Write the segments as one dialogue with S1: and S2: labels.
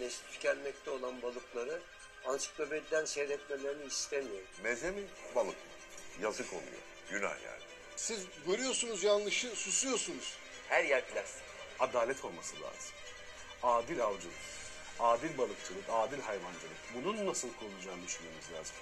S1: nesli tükenmekte olan balıkları ansiklopediden seyretmelerini istemiyorum.
S2: Meze mi balık mı? Yazık oluyor. Günah yani.
S3: Siz görüyorsunuz yanlışı, susuyorsunuz.
S4: Her yer plastik.
S5: adalet olması lazım. Adil avcılık, adil balıkçılık, adil hayvancılık. Bunun nasıl kurulacağını düşünmemiz lazım.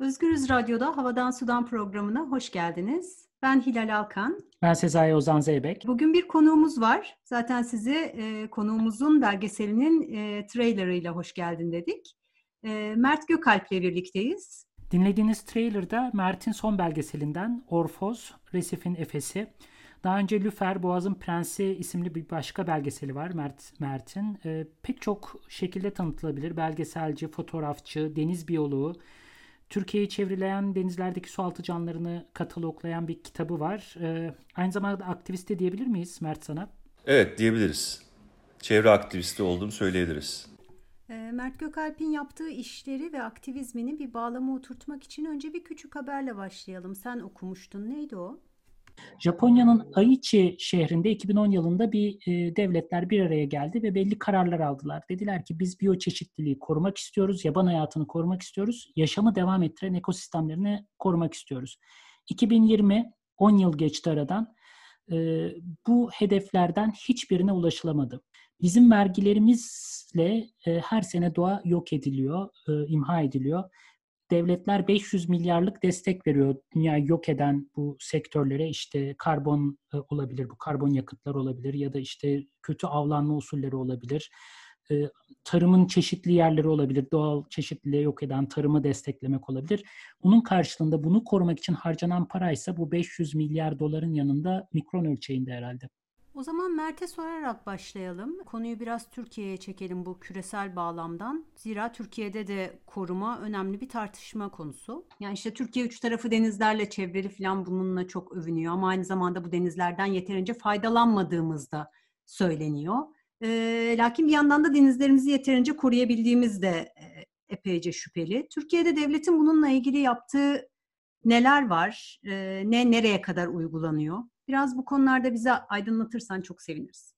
S6: Özgürüz Radyo'da Havadan Sudan programına hoş geldiniz. Ben Hilal Alkan.
S7: Ben Sezai Ozan Zeybek.
S6: Bugün bir konuğumuz var. Zaten sizi e, konuğumuzun belgeselinin e, trailerıyla hoş geldin dedik. E, Mert Gökalp'le birlikteyiz.
S7: Dinlediğiniz trailerda Mert'in son belgeselinden Orfoz, Resif'in Efesi. Daha önce Lüfer, Boğaz'ın Prensi isimli bir başka belgeseli var Mert Mert'in. E, pek çok şekilde tanıtılabilir. Belgeselci, fotoğrafçı, deniz biyoloğu, Türkiye'yi çevrileyen denizlerdeki sualtı canlılarını kataloglayan bir kitabı var. Ee, aynı zamanda aktivist de diyebilir miyiz Mert sana?
S8: Evet diyebiliriz. Çevre aktivisti olduğunu söyleyebiliriz.
S6: Ee, Mert Gökalp'in yaptığı işleri ve aktivizmini bir bağlama oturtmak için önce bir küçük haberle başlayalım. Sen okumuştun. Neydi o?
S7: Japonya'nın Aichi şehrinde 2010 yılında bir e, devletler bir araya geldi ve belli kararlar aldılar. Dediler ki biz biyoçeşitliliği korumak istiyoruz, yaban hayatını korumak istiyoruz, yaşamı devam ettiren ekosistemlerini korumak istiyoruz. 2020 10 yıl geçti aradan. E, bu hedeflerden hiçbirine ulaşılamadı. Bizim vergilerimizle e, her sene doğa yok ediliyor, e, imha ediliyor devletler 500 milyarlık destek veriyor. Dünyayı yok eden bu sektörlere işte karbon e, olabilir bu karbon yakıtlar olabilir ya da işte kötü avlanma usulleri olabilir. E, tarımın çeşitli yerleri olabilir doğal çeşitliliği yok eden tarımı desteklemek olabilir. Bunun karşılığında bunu korumak için harcanan para ise bu 500 milyar doların yanında mikron ölçeğinde herhalde.
S6: O zaman Mert'e sorarak başlayalım. Konuyu biraz Türkiye'ye çekelim bu küresel bağlamdan. Zira Türkiye'de de koruma önemli bir tartışma konusu. Yani işte Türkiye üç tarafı denizlerle çevrili falan bununla çok övünüyor ama aynı zamanda bu denizlerden yeterince faydalanmadığımız da söyleniyor. E, lakin bir yandan da denizlerimizi yeterince koruyabildiğimiz de e, epeyce şüpheli. Türkiye'de devletin bununla ilgili yaptığı neler var? E, ne nereye kadar uygulanıyor? Biraz bu konularda bize aydınlatırsan çok seviniriz.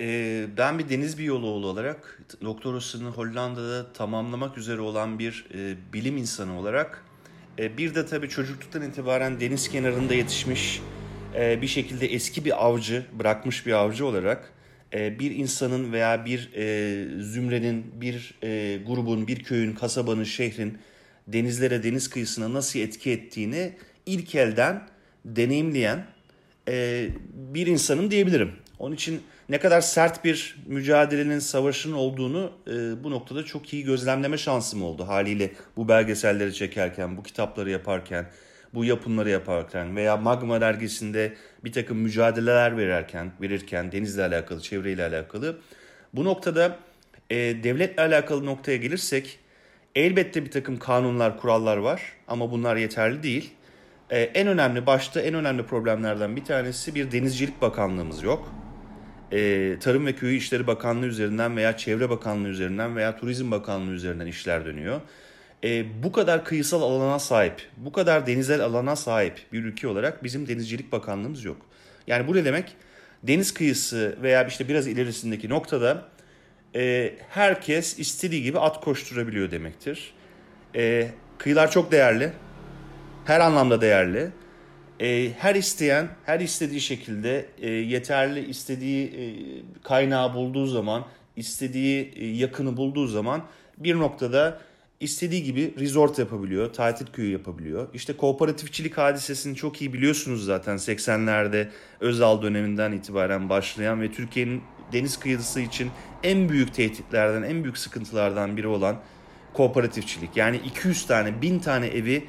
S8: Ee, ben bir deniz biyoloğu olarak doktorasını Hollanda'da tamamlamak üzere olan bir e, bilim insanı olarak e, bir de tabii çocukluktan itibaren deniz kenarında yetişmiş e, bir şekilde eski bir avcı, bırakmış bir avcı olarak bir insanın veya bir zümrenin, bir grubun, bir köyün, kasabanın, şehrin denizlere, deniz kıyısına nasıl etki ettiğini ilk elden deneyimleyen e, bir insanım diyebilirim. Onun için ne kadar sert bir mücadelenin, savaşın olduğunu e, bu noktada çok iyi gözlemleme şansım oldu haliyle bu belgeselleri çekerken, bu kitapları yaparken, bu yapımları yaparken veya Magma dergisinde bir takım mücadeleler verirken, verirken denizle alakalı, çevreyle alakalı. Bu noktada e, devletle alakalı noktaya gelirsek elbette bir takım kanunlar, kurallar var ama bunlar yeterli değil. Ee, en önemli başta en önemli problemlerden bir tanesi bir denizcilik bakanlığımız yok. Ee, Tarım ve Köyü İşleri Bakanlığı üzerinden veya Çevre Bakanlığı üzerinden veya Turizm Bakanlığı üzerinden işler dönüyor. Ee, bu kadar kıyısal alana sahip, bu kadar denizel alana sahip bir ülke olarak bizim Denizcilik Bakanlığımız yok. Yani bu ne demek? Deniz kıyısı veya işte biraz ilerisindeki noktada e, herkes istediği gibi at koşturabiliyor demektir. E, kıyılar çok değerli her anlamda değerli. E, her isteyen, her istediği şekilde e, yeterli istediği e, kaynağı bulduğu zaman, istediği e, yakını bulduğu zaman bir noktada istediği gibi resort yapabiliyor, tatil köyü yapabiliyor. İşte kooperatifçilik hadisesini çok iyi biliyorsunuz zaten 80'lerde Özal döneminden itibaren başlayan ve Türkiye'nin deniz kıyısı için en büyük tehditlerden, en büyük sıkıntılardan biri olan kooperatifçilik. Yani 200 tane, 1000 tane evi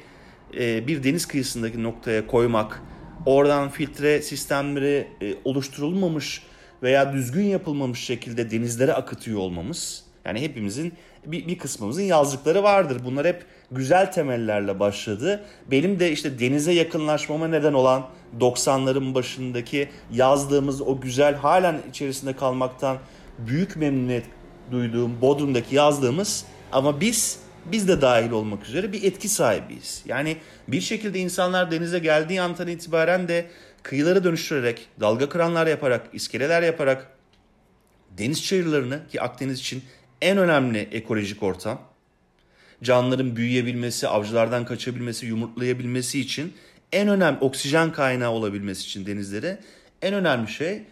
S8: e, bir deniz kıyısındaki noktaya koymak, oradan filtre sistemleri e, oluşturulmamış veya düzgün yapılmamış şekilde denizlere akıtıyor olmamız. Yani hepimizin bir, bir kısmımızın yazdıkları vardır. Bunlar hep güzel temellerle başladı. Benim de işte denize yakınlaşmama neden olan 90'ların başındaki yazdığımız o güzel halen içerisinde kalmaktan büyük memnuniyet duyduğum Bodrum'daki yazdığımız ama biz biz de dahil olmak üzere bir etki sahibiyiz. Yani bir şekilde insanlar denize geldiği andan itibaren de kıyıları dönüştürerek, dalga kıranlar yaparak, iskeleler yaparak deniz çayırlarını ki Akdeniz için en önemli ekolojik ortam, canlıların büyüyebilmesi, avcılardan kaçabilmesi, yumurtlayabilmesi için en önemli oksijen kaynağı olabilmesi için denizlere en önemli şey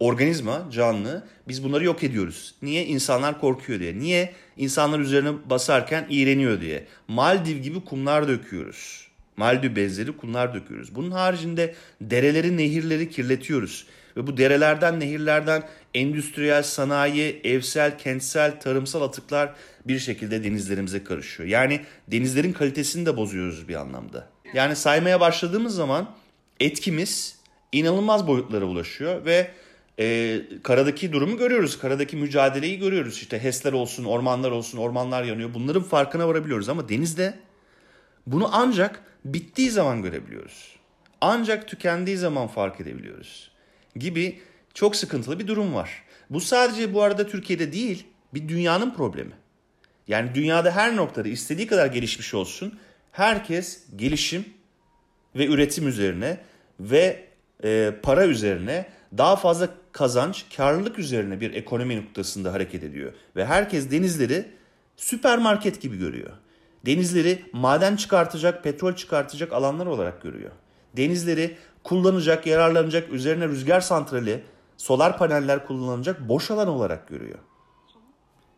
S8: organizma, canlı. Biz bunları yok ediyoruz. Niye? İnsanlar korkuyor diye. Niye? İnsanlar üzerine basarken iğreniyor diye. Maldiv gibi kumlar döküyoruz. Maldiv benzeri kumlar döküyoruz. Bunun haricinde dereleri, nehirleri kirletiyoruz. Ve bu derelerden, nehirlerden endüstriyel, sanayi, evsel, kentsel, tarımsal atıklar bir şekilde denizlerimize karışıyor. Yani denizlerin kalitesini de bozuyoruz bir anlamda. Yani saymaya başladığımız zaman etkimiz inanılmaz boyutlara ulaşıyor ve e, karadaki durumu görüyoruz. Karadaki mücadeleyi görüyoruz. İşte HES'ler olsun, ormanlar olsun, ormanlar yanıyor. Bunların farkına varabiliyoruz ama denizde bunu ancak bittiği zaman görebiliyoruz. Ancak tükendiği zaman fark edebiliyoruz. Gibi çok sıkıntılı bir durum var. Bu sadece bu arada Türkiye'de değil, bir dünyanın problemi. Yani dünyada her noktada istediği kadar gelişmiş olsun, herkes gelişim ve üretim üzerine ve e, para üzerine daha fazla kazanç, karlılık üzerine bir ekonomi noktasında hareket ediyor. Ve herkes denizleri süpermarket gibi görüyor. Denizleri maden çıkartacak, petrol çıkartacak alanlar olarak görüyor. Denizleri kullanacak, yararlanacak, üzerine rüzgar santrali, solar paneller kullanılacak boş alan olarak görüyor.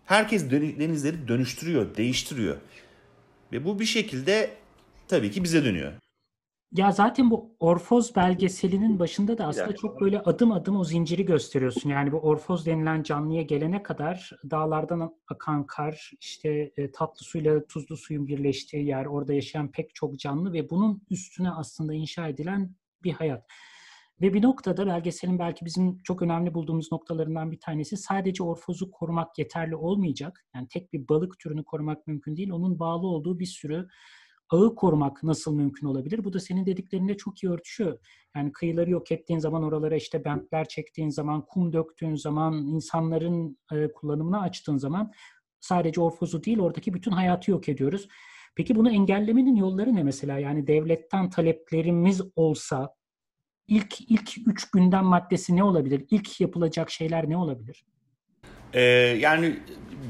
S8: Herkes denizleri dönüştürüyor, değiştiriyor. Ve bu bir şekilde tabii ki bize dönüyor.
S7: Ya zaten bu Orfoz belgeselinin başında da aslında çok böyle adım adım o zinciri gösteriyorsun. Yani bu Orfoz denilen canlıya gelene kadar dağlardan akan kar, işte e, tatlı suyla tuzlu suyun birleştiği yer, orada yaşayan pek çok canlı ve bunun üstüne aslında inşa edilen bir hayat. Ve bir noktada belgeselin belki bizim çok önemli bulduğumuz noktalarından bir tanesi sadece orfozu korumak yeterli olmayacak. Yani tek bir balık türünü korumak mümkün değil. Onun bağlı olduğu bir sürü ağı korumak nasıl mümkün olabilir? Bu da senin dediklerinde çok iyi örtüşüyor. Yani kıyıları yok ettiğin zaman oralara işte bentler çektiğin zaman, kum döktüğün zaman, insanların e, kullanımına açtığın zaman sadece orfozu değil oradaki bütün hayatı yok ediyoruz. Peki bunu engellemenin yolları ne mesela? Yani devletten taleplerimiz olsa ilk ilk üç gündem maddesi ne olabilir? İlk yapılacak şeyler ne olabilir?
S8: Ee, yani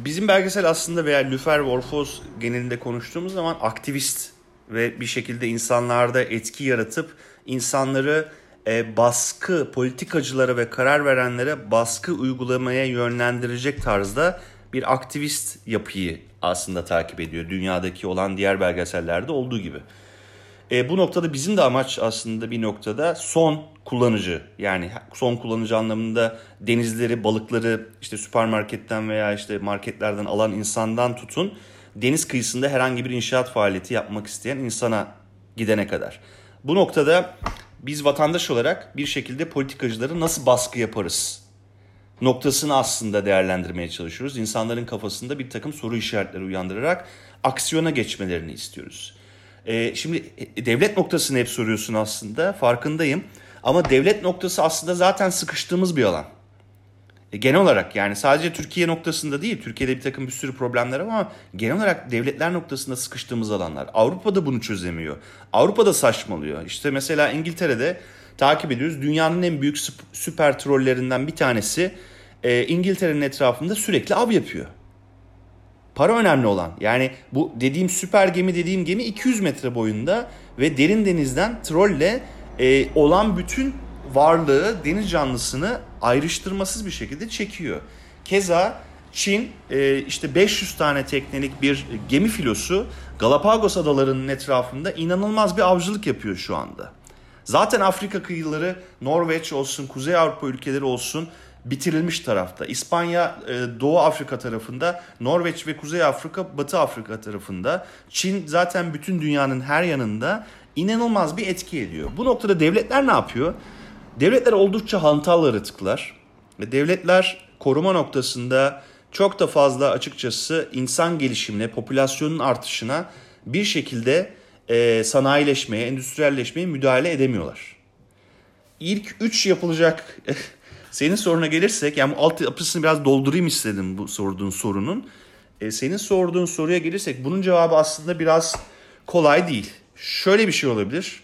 S8: bizim belgesel aslında veya Lüfer Orfoz genelinde konuştuğumuz zaman aktivist ve bir şekilde insanlarda etki yaratıp insanları e, baskı, politikacılara ve karar verenlere baskı uygulamaya yönlendirecek tarzda bir aktivist yapıyı aslında takip ediyor. Dünyadaki olan diğer belgesellerde olduğu gibi. E, bu noktada bizim de amaç aslında bir noktada son kullanıcı yani son kullanıcı anlamında denizleri, balıkları işte süpermarketten veya işte marketlerden alan insandan tutun deniz kıyısında herhangi bir inşaat faaliyeti yapmak isteyen insana gidene kadar. Bu noktada biz vatandaş olarak bir şekilde politikacıları nasıl baskı yaparız noktasını aslında değerlendirmeye çalışıyoruz. İnsanların kafasında bir takım soru işaretleri uyandırarak aksiyona geçmelerini istiyoruz. Ee, şimdi e, devlet noktasını hep soruyorsun aslında farkındayım. Ama devlet noktası aslında zaten sıkıştığımız bir alan. E, genel olarak yani sadece Türkiye noktasında değil, Türkiye'de bir takım bir sürü problemler var ama genel olarak devletler noktasında sıkıştığımız alanlar. Avrupa'da bunu çözemiyor. Avrupa'da saçmalıyor. İşte mesela İngiltere'de takip ediyoruz. Dünyanın en büyük süper trollerinden bir tanesi e, İngiltere'nin etrafında sürekli av yapıyor. Para önemli olan. Yani bu dediğim süper gemi dediğim gemi 200 metre boyunda ve derin denizden trolle e, olan bütün varlığı deniz canlısını ayrıştırmasız bir şekilde çekiyor. Keza Çin e, işte 500 tane teknelik bir gemi filosu Galapagos adalarının etrafında inanılmaz bir avcılık yapıyor şu anda. Zaten Afrika kıyıları Norveç olsun, Kuzey Avrupa ülkeleri olsun bitirilmiş tarafta. İspanya e, Doğu Afrika tarafında, Norveç ve Kuzey Afrika Batı Afrika tarafında. Çin zaten bütün dünyanın her yanında inanılmaz bir etki ediyor. Bu noktada devletler ne yapıyor? Devletler oldukça hantal yaratıklar. Devletler koruma noktasında çok da fazla açıkçası insan gelişimine, popülasyonun artışına bir şekilde e, sanayileşmeye, endüstriyelleşmeye müdahale edemiyorlar. İlk üç yapılacak senin soruna gelirsek yani altyapısını biraz doldurayım istedim bu sorduğun sorunun. e, senin sorduğun soruya gelirsek bunun cevabı aslında biraz kolay değil. Şöyle bir şey olabilir.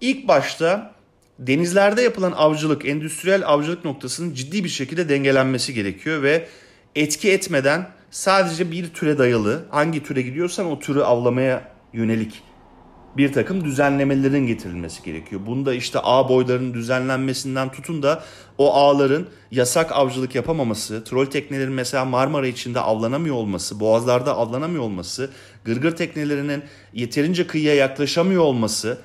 S8: İlk başta denizlerde yapılan avcılık, endüstriyel avcılık noktasının ciddi bir şekilde dengelenmesi gerekiyor ve etki etmeden sadece bir türe dayalı, hangi türe gidiyorsan o türü avlamaya yönelik bir takım düzenlemelerin getirilmesi gerekiyor. Bunda işte ağ boylarının düzenlenmesinden tutun da o ağların yasak avcılık yapamaması, troll teknelerin mesela Marmara içinde avlanamıyor olması, boğazlarda avlanamıyor olması, gırgır teknelerinin yeterince kıyıya yaklaşamıyor olması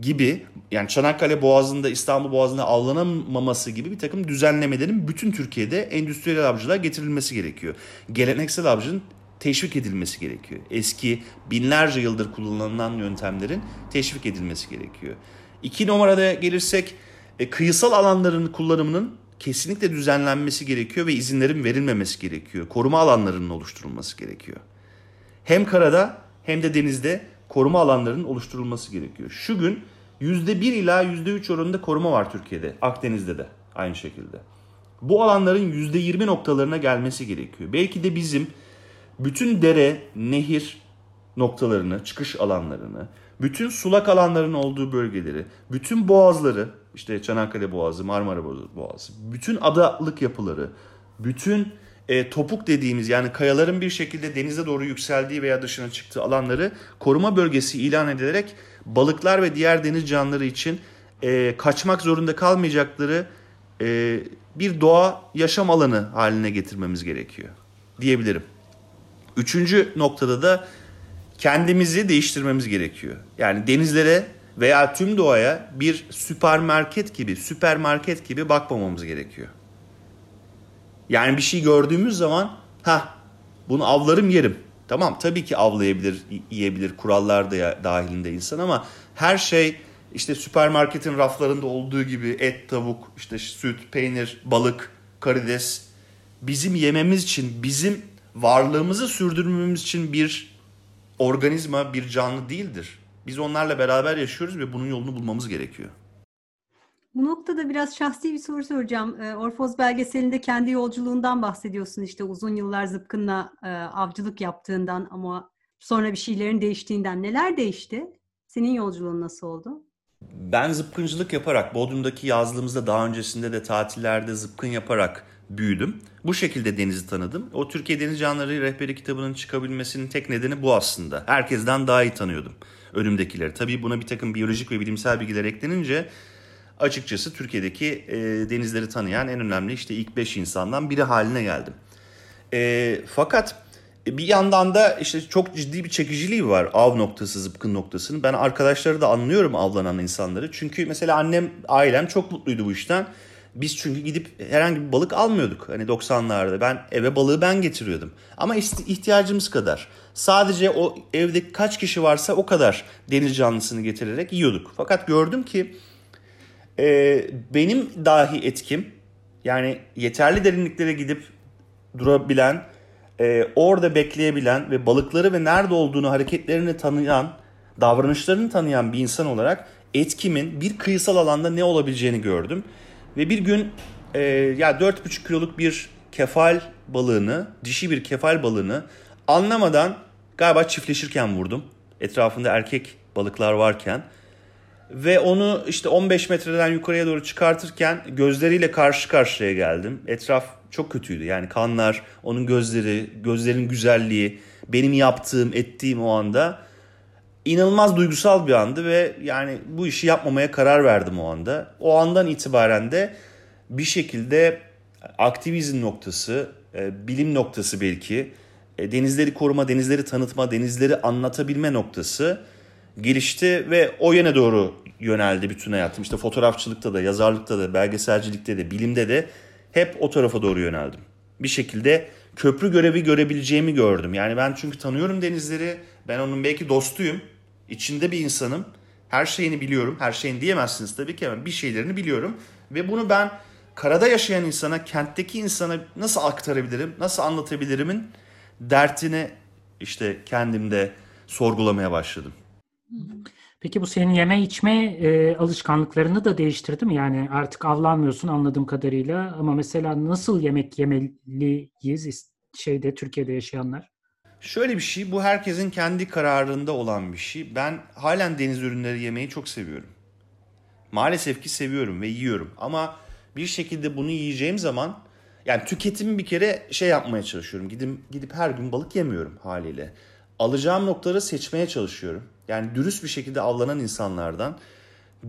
S8: gibi yani Çanakkale Boğazı'nda İstanbul Boğazı'nda avlanamaması gibi bir takım düzenlemelerin bütün Türkiye'de endüstriyel avcılığa getirilmesi gerekiyor. Geleneksel avcının teşvik edilmesi gerekiyor. Eski binlerce yıldır kullanılan yöntemlerin teşvik edilmesi gerekiyor. İki numarada gelirsek e, kıyısal alanların kullanımının kesinlikle düzenlenmesi gerekiyor ve izinlerin verilmemesi gerekiyor. Koruma alanlarının oluşturulması gerekiyor. Hem karada hem de denizde koruma alanlarının oluşturulması gerekiyor. Şu gün %1 ila %3 oranında koruma var Türkiye'de. Akdeniz'de de aynı şekilde. Bu alanların %20 noktalarına gelmesi gerekiyor. Belki de bizim bütün dere, nehir noktalarını, çıkış alanlarını, bütün sulak alanların olduğu bölgeleri, bütün boğazları, işte Çanakkale Boğazı, Marmara Boğazı, bütün adalık yapıları, bütün e, topuk dediğimiz yani kayaların bir şekilde denize doğru yükseldiği veya dışına çıktığı alanları koruma bölgesi ilan edilerek balıklar ve diğer deniz canlıları için e, kaçmak zorunda kalmayacakları e, bir doğa yaşam alanı haline getirmemiz gerekiyor diyebilirim. Üçüncü noktada da kendimizi değiştirmemiz gerekiyor. Yani denizlere veya tüm doğaya bir süpermarket gibi, süpermarket gibi bakmamamız gerekiyor. Yani bir şey gördüğümüz zaman ha bunu avlarım yerim. Tamam tabii ki avlayabilir, yiyebilir kurallar da dahilinde insan ama her şey işte süpermarketin raflarında olduğu gibi et, tavuk, işte süt, peynir, balık, karides bizim yememiz için, bizim varlığımızı sürdürmemiz için bir organizma, bir canlı değildir. Biz onlarla beraber yaşıyoruz ve bunun yolunu bulmamız gerekiyor.
S6: Bu noktada biraz şahsi bir soru soracağım. Orfoz belgeselinde kendi yolculuğundan bahsediyorsun işte uzun yıllar zıpkınla avcılık yaptığından ama sonra bir şeylerin değiştiğinden. Neler değişti? Senin yolculuğun nasıl oldu?
S8: Ben zıpkıncılık yaparak, Bodrum'daki yazlığımızda daha öncesinde de tatillerde zıpkın yaparak büyüdüm. Bu şekilde denizi tanıdım. O Türkiye Deniz Canlıları rehberi kitabının çıkabilmesinin tek nedeni bu aslında. Herkesten daha iyi tanıyordum önümdekileri. Tabii buna bir takım biyolojik ve bilimsel bilgiler eklenince açıkçası Türkiye'deki e, denizleri tanıyan en önemli işte ilk 5 insandan biri haline geldim. E, fakat bir yandan da işte çok ciddi bir çekiciliği var av noktası, zıpkın noktasının. Ben arkadaşları da anlıyorum avlanan insanları. Çünkü mesela annem, ailem çok mutluydu bu işten. Biz çünkü gidip herhangi bir balık almıyorduk. Hani 90'larda ben eve balığı ben getiriyordum. Ama ihtiyacımız kadar. Sadece o evde kaç kişi varsa o kadar deniz canlısını getirerek yiyorduk. Fakat gördüm ki e, benim dahi etkim yani yeterli derinliklere gidip durabilen, e, orada bekleyebilen ve balıkları ve nerede olduğunu hareketlerini tanıyan, davranışlarını tanıyan bir insan olarak etkimin bir kıyısal alanda ne olabileceğini gördüm. Ve bir gün e, ya 4,5 kiloluk bir kefal balığını, dişi bir kefal balığını anlamadan galiba çiftleşirken vurdum. Etrafında erkek balıklar varken. Ve onu işte 15 metreden yukarıya doğru çıkartırken gözleriyle karşı karşıya geldim. Etraf çok kötüydü. Yani kanlar, onun gözleri, gözlerin güzelliği, benim yaptığım, ettiğim o anda inanılmaz duygusal bir andı ve yani bu işi yapmamaya karar verdim o anda. O andan itibaren de bir şekilde aktivizm noktası, e, bilim noktası belki, e, denizleri koruma, denizleri tanıtma, denizleri anlatabilme noktası gelişti ve o yöne doğru yöneldi bütün hayatım. İşte fotoğrafçılıkta da, yazarlıkta da, belgeselcilikte de, bilimde de hep o tarafa doğru yöneldim. Bir şekilde köprü görevi görebileceğimi gördüm. Yani ben çünkü tanıyorum denizleri. Ben onun belki dostuyum. İçinde bir insanım. Her şeyini biliyorum. Her şeyini diyemezsiniz tabii ki ama bir şeylerini biliyorum. Ve bunu ben karada yaşayan insana, kentteki insana nasıl aktarabilirim, nasıl anlatabilirimin dertini işte kendimde sorgulamaya başladım.
S7: Peki bu senin yeme içme e, alışkanlıklarını da değiştirdi mi? Yani artık avlanmıyorsun anladığım kadarıyla ama mesela nasıl yemek yemeliyiz şeyde Türkiye'de yaşayanlar?
S8: Şöyle bir şey, bu herkesin kendi kararında olan bir şey. Ben halen deniz ürünleri yemeyi çok seviyorum. Maalesef ki seviyorum ve yiyorum. Ama bir şekilde bunu yiyeceğim zaman yani tüketimi bir kere şey yapmaya çalışıyorum. Gidip, gidip her gün balık yemiyorum haliyle. Alacağım noktaları seçmeye çalışıyorum. Yani dürüst bir şekilde avlanan insanlardan,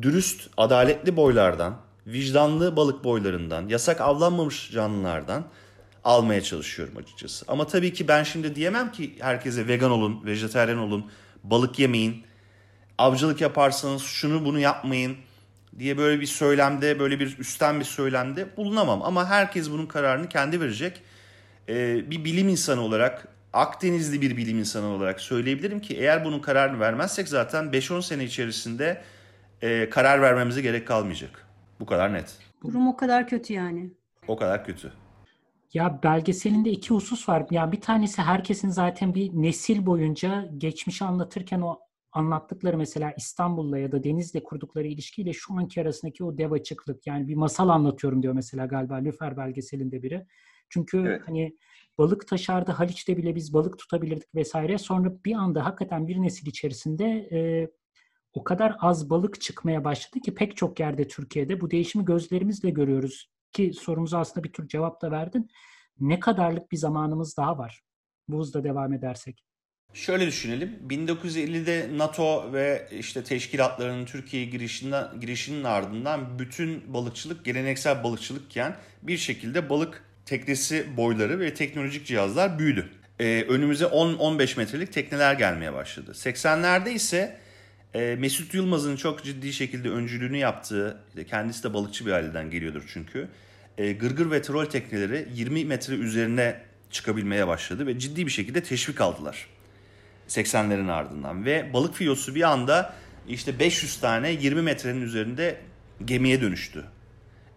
S8: dürüst, adaletli boylardan, vicdanlı balık boylarından, yasak avlanmamış canlılardan almaya çalışıyorum açıkçası. Ama tabii ki ben şimdi diyemem ki herkese vegan olun, vejetaryen olun, balık yemeyin, avcılık yaparsanız şunu bunu yapmayın diye böyle bir söylemde, böyle bir üstten bir söylemde bulunamam. Ama herkes bunun kararını kendi verecek. Ee, bir bilim insanı olarak, Akdenizli bir bilim insanı olarak söyleyebilirim ki eğer bunun kararını vermezsek zaten 5-10 sene içerisinde e, karar vermemize gerek kalmayacak. Bu kadar net.
S6: Durum o kadar kötü yani.
S8: O kadar kötü.
S7: Ya belgeselinde iki husus var. Ya bir tanesi herkesin zaten bir nesil boyunca geçmişi anlatırken o anlattıkları mesela İstanbul'la ya da Deniz'le kurdukları ilişkiyle şu anki arasındaki o dev açıklık. Yani bir masal anlatıyorum diyor mesela galiba Lüfer belgeselinde biri. Çünkü
S2: Evet.
S7: hani balık taşardı Haliç'te bile biz balık tutabilirdik vesaire. Sonra bir anda hakikaten bir nesil içerisinde e, o kadar az balık çıkmaya başladı ki pek çok yerde Türkiye'de bu değişimi gözlerimizle görüyoruz. Ki sorumuza aslında bir tür cevap da verdin. Ne kadarlık bir zamanımız daha var bu hızla devam edersek?
S8: Şöyle düşünelim. 1950'de NATO ve işte teşkilatlarının Türkiye'ye girişinden, girişinin ardından bütün balıkçılık geleneksel balıkçılıkken bir şekilde balık teknesi boyları ve teknolojik cihazlar büyüdü. Ee, önümüze 10-15 metrelik tekneler gelmeye başladı. 80'lerde ise Mesut Yılmaz'ın çok ciddi şekilde öncülüğünü yaptığı, kendisi de balıkçı bir aileden geliyordur çünkü. e, gırgır ve troll tekneleri 20 metre üzerine çıkabilmeye başladı ve ciddi bir şekilde teşvik aldılar. 80'lerin ardından ve balık filosu bir anda işte 500 tane 20 metrenin üzerinde gemiye dönüştü.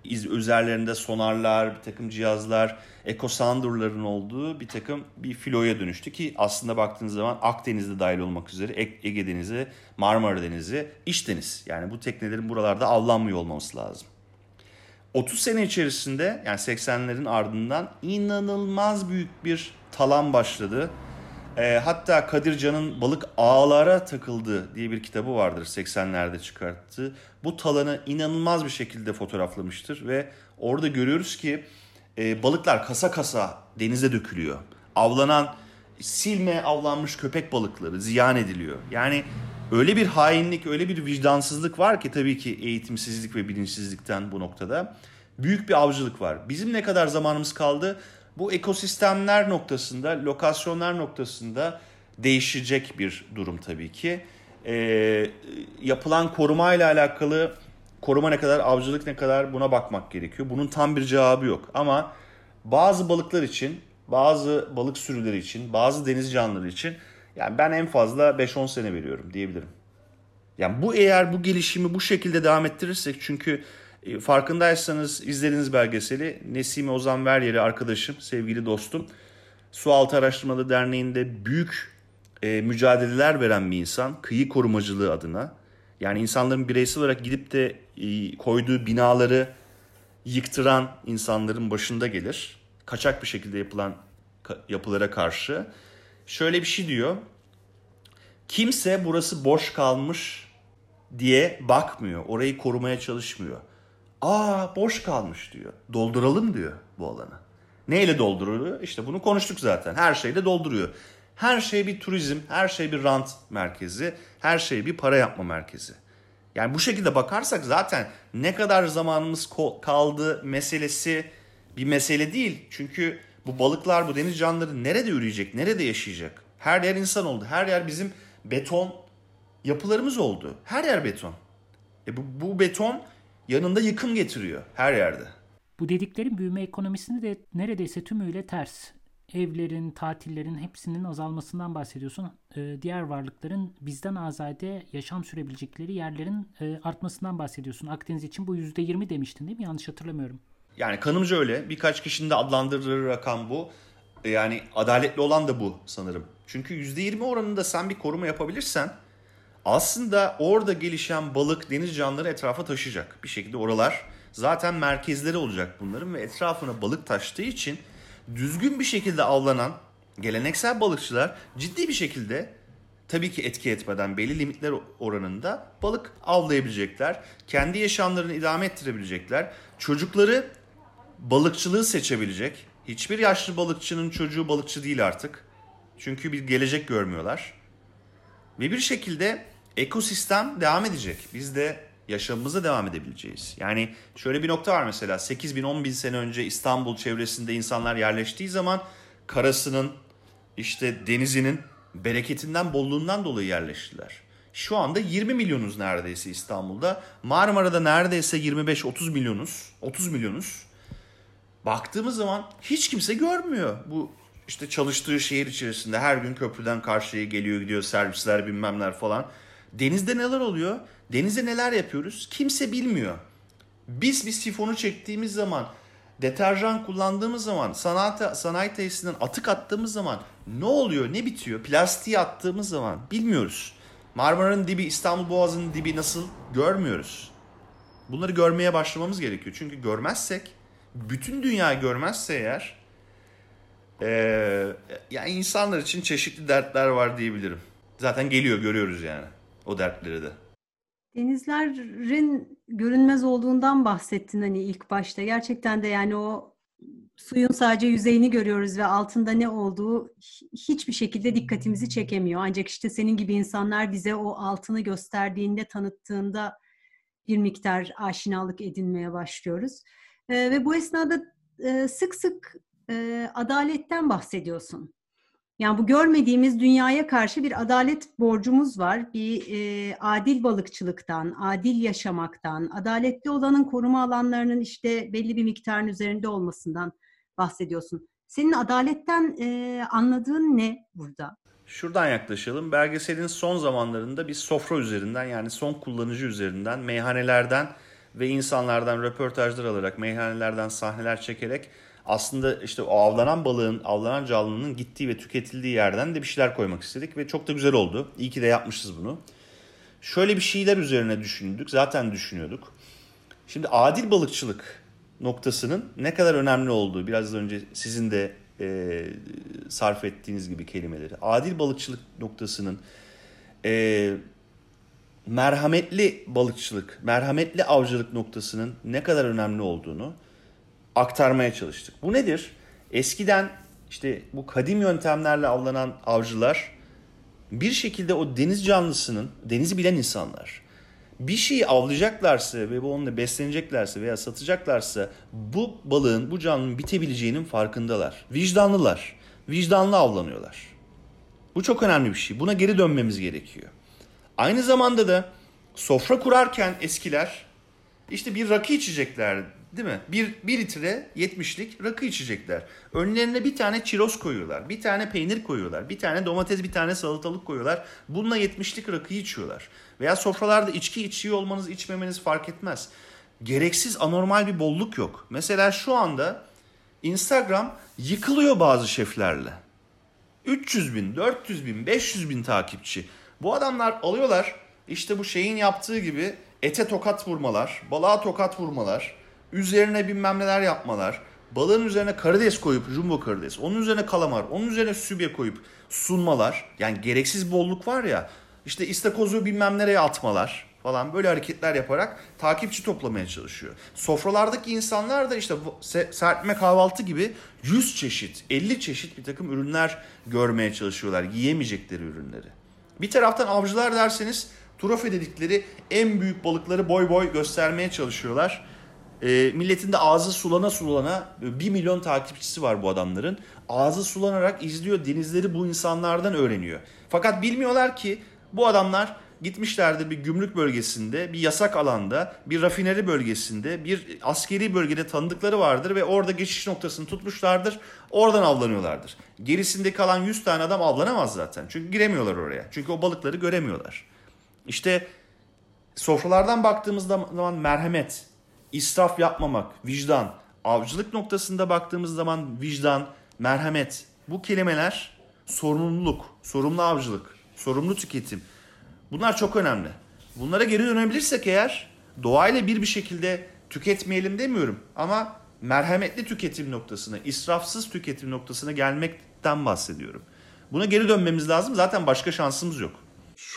S8: İz, üzerlerinde sonarlar, bir takım cihazlar, ekosandurların olduğu bir takım bir filoya dönüştü ki aslında baktığınız zaman Akdeniz'de dahil olmak üzere Ege Denizi, Marmara Denizi, İç Deniz. Yani bu teknelerin buralarda avlanmıyor olması lazım. 30 sene içerisinde yani 80'lerin ardından inanılmaz büyük bir talan başladı. E, hatta Kadir Can'ın Balık Ağlara Takıldı diye bir kitabı vardır 80'lerde çıkarttığı. Bu talanı inanılmaz bir şekilde fotoğraflamıştır ve orada görüyoruz ki e, balıklar kasa kasa denize dökülüyor. Avlanan silme avlanmış köpek balıkları ziyan ediliyor. Yani öyle bir hainlik, öyle bir vicdansızlık var ki tabii ki eğitimsizlik ve bilinçsizlikten bu noktada. Büyük bir avcılık var. Bizim ne kadar zamanımız kaldı? Bu ekosistemler noktasında, lokasyonlar noktasında değişecek bir durum tabii ki. Ee, yapılan koruma ile alakalı koruma ne kadar, avcılık ne kadar buna bakmak gerekiyor. Bunun tam bir cevabı yok. Ama bazı balıklar için, bazı balık sürüleri için, bazı deniz canlıları için yani ben en fazla 5-10 sene veriyorum diyebilirim. Yani bu eğer bu gelişimi bu şekilde devam ettirirsek çünkü e, farkındaysanız izlediğiniz belgeseli Nesime Ozan Veryeri arkadaşım, sevgili dostum. Sualtı Araştırmaları Derneği'nde büyük e, mücadeleler veren bir insan. Kıyı korumacılığı adına. Yani insanların bireysel olarak gidip de e, koyduğu binaları yıktıran insanların başında gelir. Kaçak bir şekilde yapılan yapılara karşı. Şöyle bir şey diyor. Kimse burası boş kalmış diye bakmıyor. Orayı korumaya çalışmıyor. Aa boş kalmış diyor. Dolduralım diyor bu alanı. Neyle dolduruyor? İşte bunu konuştuk zaten. Her şeyle dolduruyor. Her şey bir turizm, her şey bir rant merkezi, her şey bir para yapma merkezi. Yani bu şekilde bakarsak zaten ne kadar zamanımız kaldı meselesi bir mesele değil. Çünkü bu balıklar, bu deniz canlıları nerede üreyecek, nerede yaşayacak? Her yer insan oldu. Her yer bizim beton yapılarımız oldu. Her yer beton. E bu, bu beton yanında yıkım getiriyor her yerde.
S7: Bu dediklerin büyüme ekonomisini de neredeyse tümüyle ters. Evlerin, tatillerin hepsinin azalmasından bahsediyorsun. Ee, diğer varlıkların bizden azade yaşam sürebilecekleri yerlerin e, artmasından bahsediyorsun. Akdeniz için bu %20 demiştin değil mi? Yanlış hatırlamıyorum.
S8: Yani kanımca öyle. Birkaç kişinin de adlandırdığı rakam bu. E, Yani adaletli olan da bu sanırım. Çünkü %20 oranında sen bir koruma yapabilirsen aslında orada gelişen balık, deniz canlıları etrafa taşıyacak. Bir şekilde oralar zaten merkezleri olacak bunların ve etrafına balık taştığı için düzgün bir şekilde avlanan geleneksel balıkçılar ciddi bir şekilde tabii ki etki etmeden belli limitler oranında balık avlayabilecekler. Kendi yaşamlarını idame ettirebilecekler. Çocukları balıkçılığı seçebilecek. Hiçbir yaşlı balıkçının çocuğu balıkçı değil artık. Çünkü bir gelecek görmüyorlar. Ve bir şekilde ekosistem devam edecek. Biz de yaşamımıza devam edebileceğiz. Yani şöyle bir nokta var mesela 8 bin 10 bin sene önce İstanbul çevresinde insanlar yerleştiği zaman karasının işte denizinin bereketinden bolluğundan dolayı yerleştiler. Şu anda 20 milyonuz neredeyse İstanbul'da. Marmara'da neredeyse 25-30 milyonuz. 30 milyonuz. Baktığımız zaman hiç kimse görmüyor. Bu işte çalıştığı şehir içerisinde her gün köprüden karşıya geliyor gidiyor servisler bilmemler falan. Denizde neler oluyor? Denizde neler yapıyoruz? Kimse bilmiyor. Biz bir sifonu çektiğimiz zaman, deterjan kullandığımız zaman, sanayi, sanayi tesisinden atık attığımız zaman ne oluyor, ne bitiyor? Plastiği attığımız zaman bilmiyoruz. Marmara'nın dibi, İstanbul Boğazı'nın dibi nasıl görmüyoruz. Bunları görmeye başlamamız gerekiyor. Çünkü görmezsek, bütün dünya görmezse eğer, ee, yani insanlar için çeşitli dertler var diyebilirim. Zaten geliyor, görüyoruz yani o dertleri de.
S6: Denizlerin görünmez olduğundan bahsettin hani ilk başta. Gerçekten de yani o suyun sadece yüzeyini görüyoruz ve altında ne olduğu hiçbir şekilde dikkatimizi çekemiyor. Ancak işte senin gibi insanlar bize o altını gösterdiğinde, tanıttığında bir miktar aşinalık edinmeye başlıyoruz. Ee, ve bu esnada e, sık sık e, adaletten bahsediyorsun. Yani bu görmediğimiz dünyaya karşı bir adalet borcumuz var. Bir e, adil balıkçılıktan, adil yaşamaktan, adaletli olanın koruma alanlarının işte belli bir miktarın üzerinde olmasından bahsediyorsun. Senin adaletten e, anladığın ne burada?
S8: Şuradan yaklaşalım. Belgeselin son zamanlarında bir sofra üzerinden yani son kullanıcı üzerinden meyhanelerden ve insanlardan röportajlar alarak meyhanelerden sahneler çekerek aslında işte o avlanan balığın, avlanan canlının gittiği ve tüketildiği yerden de bir şeyler koymak istedik ve çok da güzel oldu. İyi ki de yapmışız bunu. Şöyle bir şeyler üzerine düşündük, zaten düşünüyorduk. Şimdi adil balıkçılık noktasının ne kadar önemli olduğu biraz önce sizin de e, sarf ettiğiniz gibi kelimeleri. Adil balıkçılık noktasının e, merhametli balıkçılık, merhametli avcılık noktasının ne kadar önemli olduğunu aktarmaya çalıştık. Bu nedir? Eskiden işte bu kadim yöntemlerle avlanan avcılar bir şekilde o deniz canlısının, denizi bilen insanlar bir şeyi avlayacaklarsa ve bu onunla besleneceklerse veya satacaklarsa bu balığın, bu canlının bitebileceğinin farkındalar. Vicdanlılar. Vicdanlı avlanıyorlar. Bu çok önemli bir şey. Buna geri dönmemiz gerekiyor. Aynı zamanda da sofra kurarken eskiler işte bir rakı içecekler değil mi? Bir, bir litre 70'lik rakı içecekler. Önlerine bir tane çiroz koyuyorlar. Bir tane peynir koyuyorlar. Bir tane domates, bir tane salatalık koyuyorlar. Bununla 70'lik rakıyı içiyorlar. Veya sofralarda içki içiyor olmanız, içmemeniz fark etmez. Gereksiz anormal bir bolluk yok. Mesela şu anda Instagram yıkılıyor bazı şeflerle. 300 bin, 400 bin, 500 bin takipçi. Bu adamlar alıyorlar işte bu şeyin yaptığı gibi ete tokat vurmalar, balığa tokat vurmalar, üzerine bilmem neler yapmalar, balığın üzerine karides koyup jumbo karides, onun üzerine kalamar, onun üzerine sübye koyup sunmalar. Yani gereksiz bolluk var ya işte istakozu bilmem nereye atmalar falan böyle hareketler yaparak takipçi toplamaya çalışıyor. Sofralardaki insanlar da işte serpme kahvaltı gibi 100 çeşit, 50 çeşit bir takım ürünler görmeye çalışıyorlar. Yiyemeyecekleri ürünleri. Bir taraftan avcılar derseniz trofe dedikleri en büyük balıkları boy boy göstermeye çalışıyorlar. E, milletin de ağzı sulana sulana 1 milyon takipçisi var bu adamların. Ağzı sulanarak izliyor denizleri bu insanlardan öğreniyor. Fakat bilmiyorlar ki bu adamlar gitmişlerdi bir gümrük bölgesinde, bir yasak alanda, bir rafineri bölgesinde, bir askeri bölgede tanıdıkları vardır ve orada geçiş noktasını tutmuşlardır. Oradan avlanıyorlardır. Gerisinde kalan 100 tane adam avlanamaz zaten. Çünkü giremiyorlar oraya. Çünkü o balıkları göremiyorlar. İşte sofralardan baktığımız zaman merhamet, israf yapmamak, vicdan, avcılık noktasında baktığımız zaman vicdan, merhamet bu kelimeler sorumluluk, sorumlu avcılık, sorumlu tüketim. Bunlar çok önemli. Bunlara geri dönebilirsek eğer doğayla bir bir şekilde tüketmeyelim demiyorum ama merhametli tüketim noktasına, israfsız tüketim noktasına gelmekten bahsediyorum. Buna geri dönmemiz lazım. Zaten başka şansımız yok.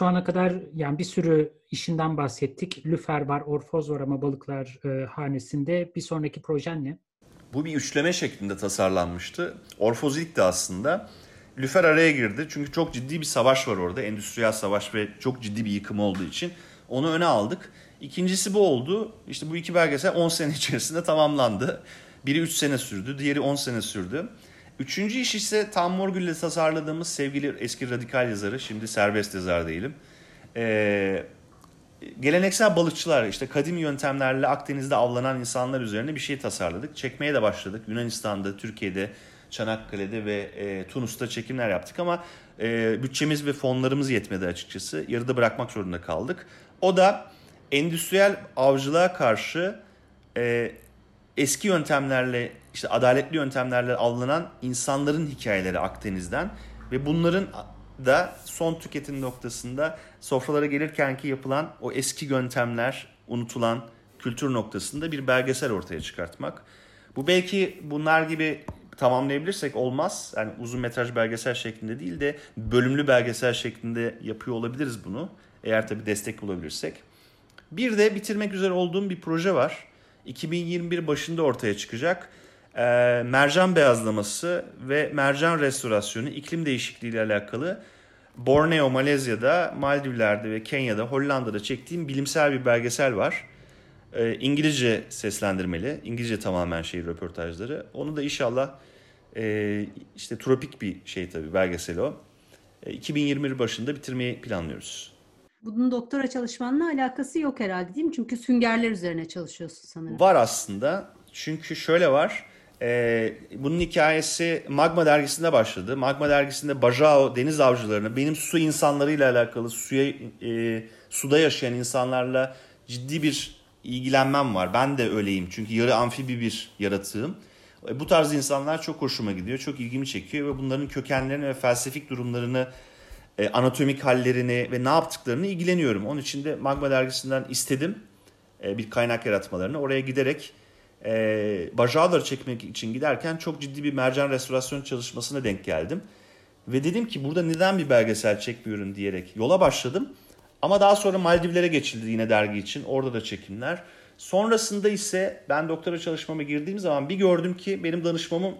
S7: Şu ana kadar yani bir sürü işinden bahsettik. Lüfer var, Orfoz var ama balıklar e, hanesinde. Bir sonraki projen ne?
S8: Bu bir üçleme şeklinde tasarlanmıştı. Orfozilik de aslında. Lüfer araya girdi çünkü çok ciddi bir savaş var orada. Endüstriyel savaş ve çok ciddi bir yıkım olduğu için. Onu öne aldık. İkincisi bu oldu. İşte bu iki belgesel 10 sene içerisinde tamamlandı. Biri 3 sene sürdü, diğeri 10 sene sürdü. Üçüncü iş ise Tam Morgül ile tasarladığımız sevgili eski radikal yazarı, şimdi serbest yazar değilim. Ee, geleneksel balıkçılar, işte kadim yöntemlerle Akdeniz'de avlanan insanlar üzerine bir şey tasarladık. Çekmeye de başladık. Yunanistan'da, Türkiye'de, Çanakkale'de ve e, Tunus'ta çekimler yaptık ama e, bütçemiz ve fonlarımız yetmedi açıkçası. Yarıda bırakmak zorunda kaldık. O da endüstriyel avcılığa karşı e, eski yöntemlerle işte adaletli yöntemlerle avlanan insanların hikayeleri Akdeniz'den ve bunların da son tüketim noktasında sofralara gelirkenki yapılan o eski yöntemler unutulan kültür noktasında bir belgesel ortaya çıkartmak. Bu belki bunlar gibi tamamlayabilirsek olmaz. Yani uzun metraj belgesel şeklinde değil de bölümlü belgesel şeklinde yapıyor olabiliriz bunu. Eğer tabii destek bulabilirsek. Bir de bitirmek üzere olduğum bir proje var. 2021 başında ortaya çıkacak. Ee, mercan beyazlaması ve mercan restorasyonu iklim değişikliği ile alakalı Borneo, Malezya'da, Maldivler'de ve Kenya'da, Hollanda'da çektiğim bilimsel bir belgesel var. Ee, İngilizce seslendirmeli. İngilizce tamamen şey röportajları. Onu da inşallah e, işte tropik bir şey tabii belgesel o. E, 2021 başında bitirmeyi planlıyoruz.
S6: Bunun doktora çalışmanla alakası yok herhalde değil mi? Çünkü süngerler üzerine çalışıyorsun sanırım.
S8: Var aslında. Çünkü şöyle var. E, bunun hikayesi Magma dergisinde başladı. Magma dergisinde Bajao deniz avcılarını, benim su insanlarıyla alakalı suya e, suda yaşayan insanlarla ciddi bir ilgilenmem var. Ben de öyleyim çünkü yarı amfibi bir yaratığım. E, bu tarz insanlar çok hoşuma gidiyor, çok ilgimi çekiyor ve bunların kökenlerini ve felsefik durumlarını, e, anatomik hallerini ve ne yaptıklarını ilgileniyorum. Onun için de Magma dergisinden istedim e, bir kaynak yaratmalarını. Oraya giderek e, bacaları çekmek için giderken çok ciddi bir mercan restorasyon çalışmasına denk geldim. Ve dedim ki burada neden bir belgesel çekmiyorum diyerek yola başladım. Ama daha sonra Maldivlere geçildi yine dergi için. Orada da çekimler. Sonrasında ise ben doktora çalışmama girdiğim zaman bir gördüm ki benim danışmamım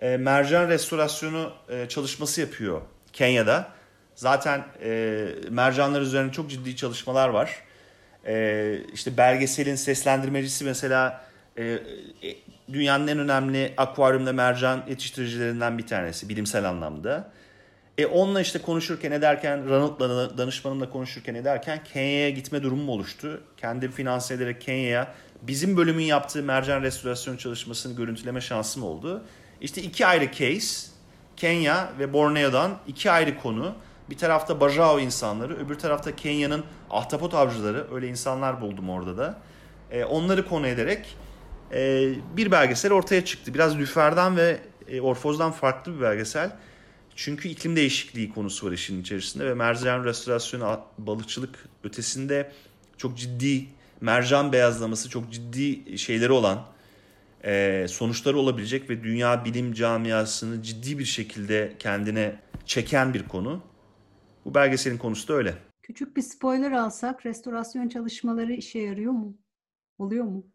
S8: e, mercan restorasyonu e, çalışması yapıyor Kenya'da. Zaten e, mercanlar üzerine çok ciddi çalışmalar var. E, işte belgeselin seslendirmecisi mesela e, e, dünyanın en önemli akvaryumda mercan yetiştiricilerinden bir tanesi bilimsel anlamda. E onunla işte konuşurken ederken, Ranult'la danışmanımla konuşurken ederken Kenya'ya gitme durumum oluştu. Kendim finanse ederek Kenya'ya bizim bölümün yaptığı mercan restorasyon çalışmasını görüntüleme şansım oldu. İşte iki ayrı case, Kenya ve Borneo'dan iki ayrı konu. Bir tarafta Bajau insanları, öbür tarafta Kenya'nın ahtapot avcıları. Öyle insanlar buldum orada da. E, onları konu ederek e, bir belgesel ortaya çıktı. Biraz Lüfer'den ve e, Orfoz'dan farklı bir belgesel. Çünkü iklim değişikliği konusu var işin içerisinde ve mercan restorasyonu balıkçılık ötesinde çok ciddi mercan beyazlaması çok ciddi şeyleri olan e, sonuçları olabilecek ve dünya bilim camiasını ciddi bir şekilde kendine çeken bir konu. Bu belgeselin konusu da öyle.
S6: Küçük bir spoiler alsak restorasyon çalışmaları işe yarıyor mu? Oluyor mu?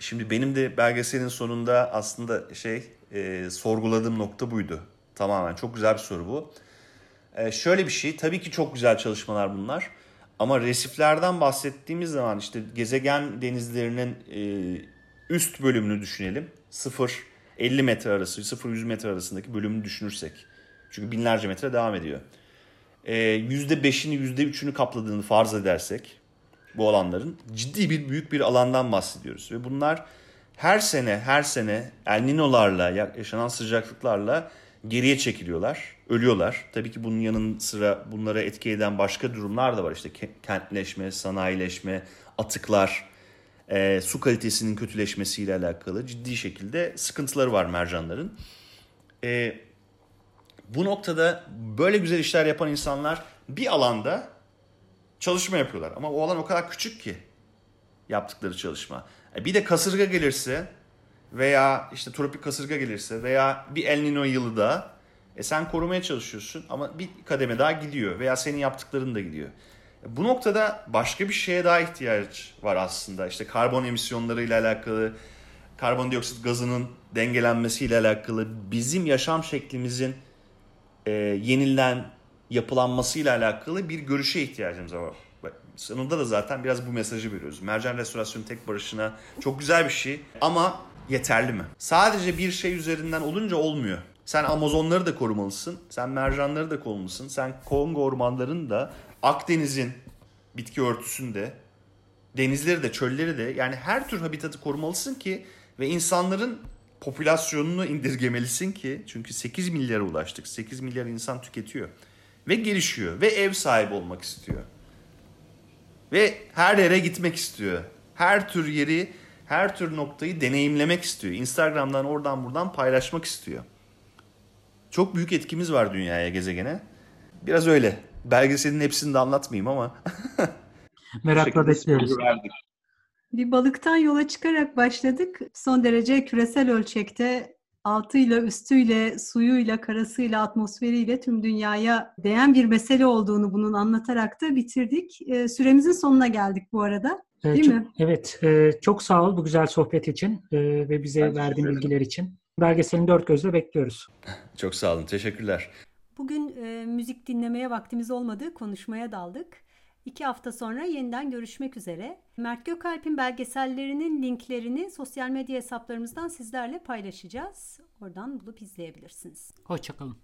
S8: Şimdi benim de belgeselin sonunda aslında şey e, sorguladığım nokta buydu. Tamamen çok güzel bir soru bu. E, şöyle bir şey tabii ki çok güzel çalışmalar bunlar. Ama resiflerden bahsettiğimiz zaman işte gezegen denizlerinin e, üst bölümünü düşünelim. 0-50 metre arası, 0-100 metre arasındaki bölümünü düşünürsek. Çünkü binlerce metre devam ediyor. E, %5'ini %3'ünü kapladığını farz edersek bu alanların ciddi bir büyük bir alandan bahsediyoruz. Ve bunlar her sene her sene El Nino'larla yaşanan sıcaklıklarla geriye çekiliyorlar, ölüyorlar. Tabii ki bunun yanın sıra bunlara etki eden başka durumlar da var. İşte kentleşme, sanayileşme, atıklar, e, su kalitesinin kötüleşmesiyle alakalı ciddi şekilde sıkıntıları var mercanların. E, bu noktada böyle güzel işler yapan insanlar bir alanda çalışma yapıyorlar. Ama o alan o kadar küçük ki yaptıkları çalışma. E, bir de kasırga gelirse veya işte tropik kasırga gelirse veya bir El Nino yılı da e sen korumaya çalışıyorsun ama bir kademe daha gidiyor veya senin yaptıkların da gidiyor. E Bu noktada başka bir şeye daha ihtiyaç var aslında. İşte karbon emisyonlarıyla alakalı, karbondioksit gazının dengelenmesiyle alakalı, bizim yaşam şeklimizin e, yenilen yapılanmasıyla alakalı bir görüşe ihtiyacımız var. Sonunda da zaten biraz bu mesajı veriyoruz. Mercan restorasyonu tek başına çok güzel bir şey ama yeterli mi? Sadece bir şey üzerinden olunca olmuyor. Sen Amazonları da korumalısın. Sen mercanları da korumalısın. Sen Kongo ormanlarını da Akdeniz'in bitki örtüsünde denizleri de çölleri de yani her tür habitatı korumalısın ki ve insanların popülasyonunu indirgemelisin ki çünkü 8 milyara ulaştık. 8 milyar insan tüketiyor ve gelişiyor ve ev sahibi olmak istiyor. Ve her yere gitmek istiyor. Her tür yeri, her tür noktayı deneyimlemek istiyor. Instagram'dan oradan buradan paylaşmak istiyor. Çok büyük etkimiz var dünyaya, gezegene. Biraz öyle. Belgeselin hepsini de anlatmayayım ama
S7: Merakla bekliyoruz.
S6: Bir balıktan yola çıkarak başladık. Son derece küresel ölçekte altıyla, üstüyle, suyuyla, karasıyla, atmosferiyle tüm dünyaya değen bir mesele olduğunu bunun anlatarak da bitirdik. Ee, Süremizin sonuna geldik bu arada.
S7: Ee,
S6: Değil
S7: çok-
S6: mi?
S7: Evet. e, çok sağ ol bu güzel sohbet için e, ve bize
S2: Ben
S7: verdiğin bilgiler için. Belgeselin dört gözle bekliyoruz.
S8: çok sağ olun. Teşekkürler.
S6: Bugün e, müzik dinlemeye vaktimiz olmadı, konuşmaya daldık. İki hafta sonra yeniden görüşmek üzere. Mert Gökalp'in belgesellerinin linklerini sosyal medya hesaplarımızdan sizlerle paylaşacağız. Oradan bulup izleyebilirsiniz.
S7: Hoşçakalın.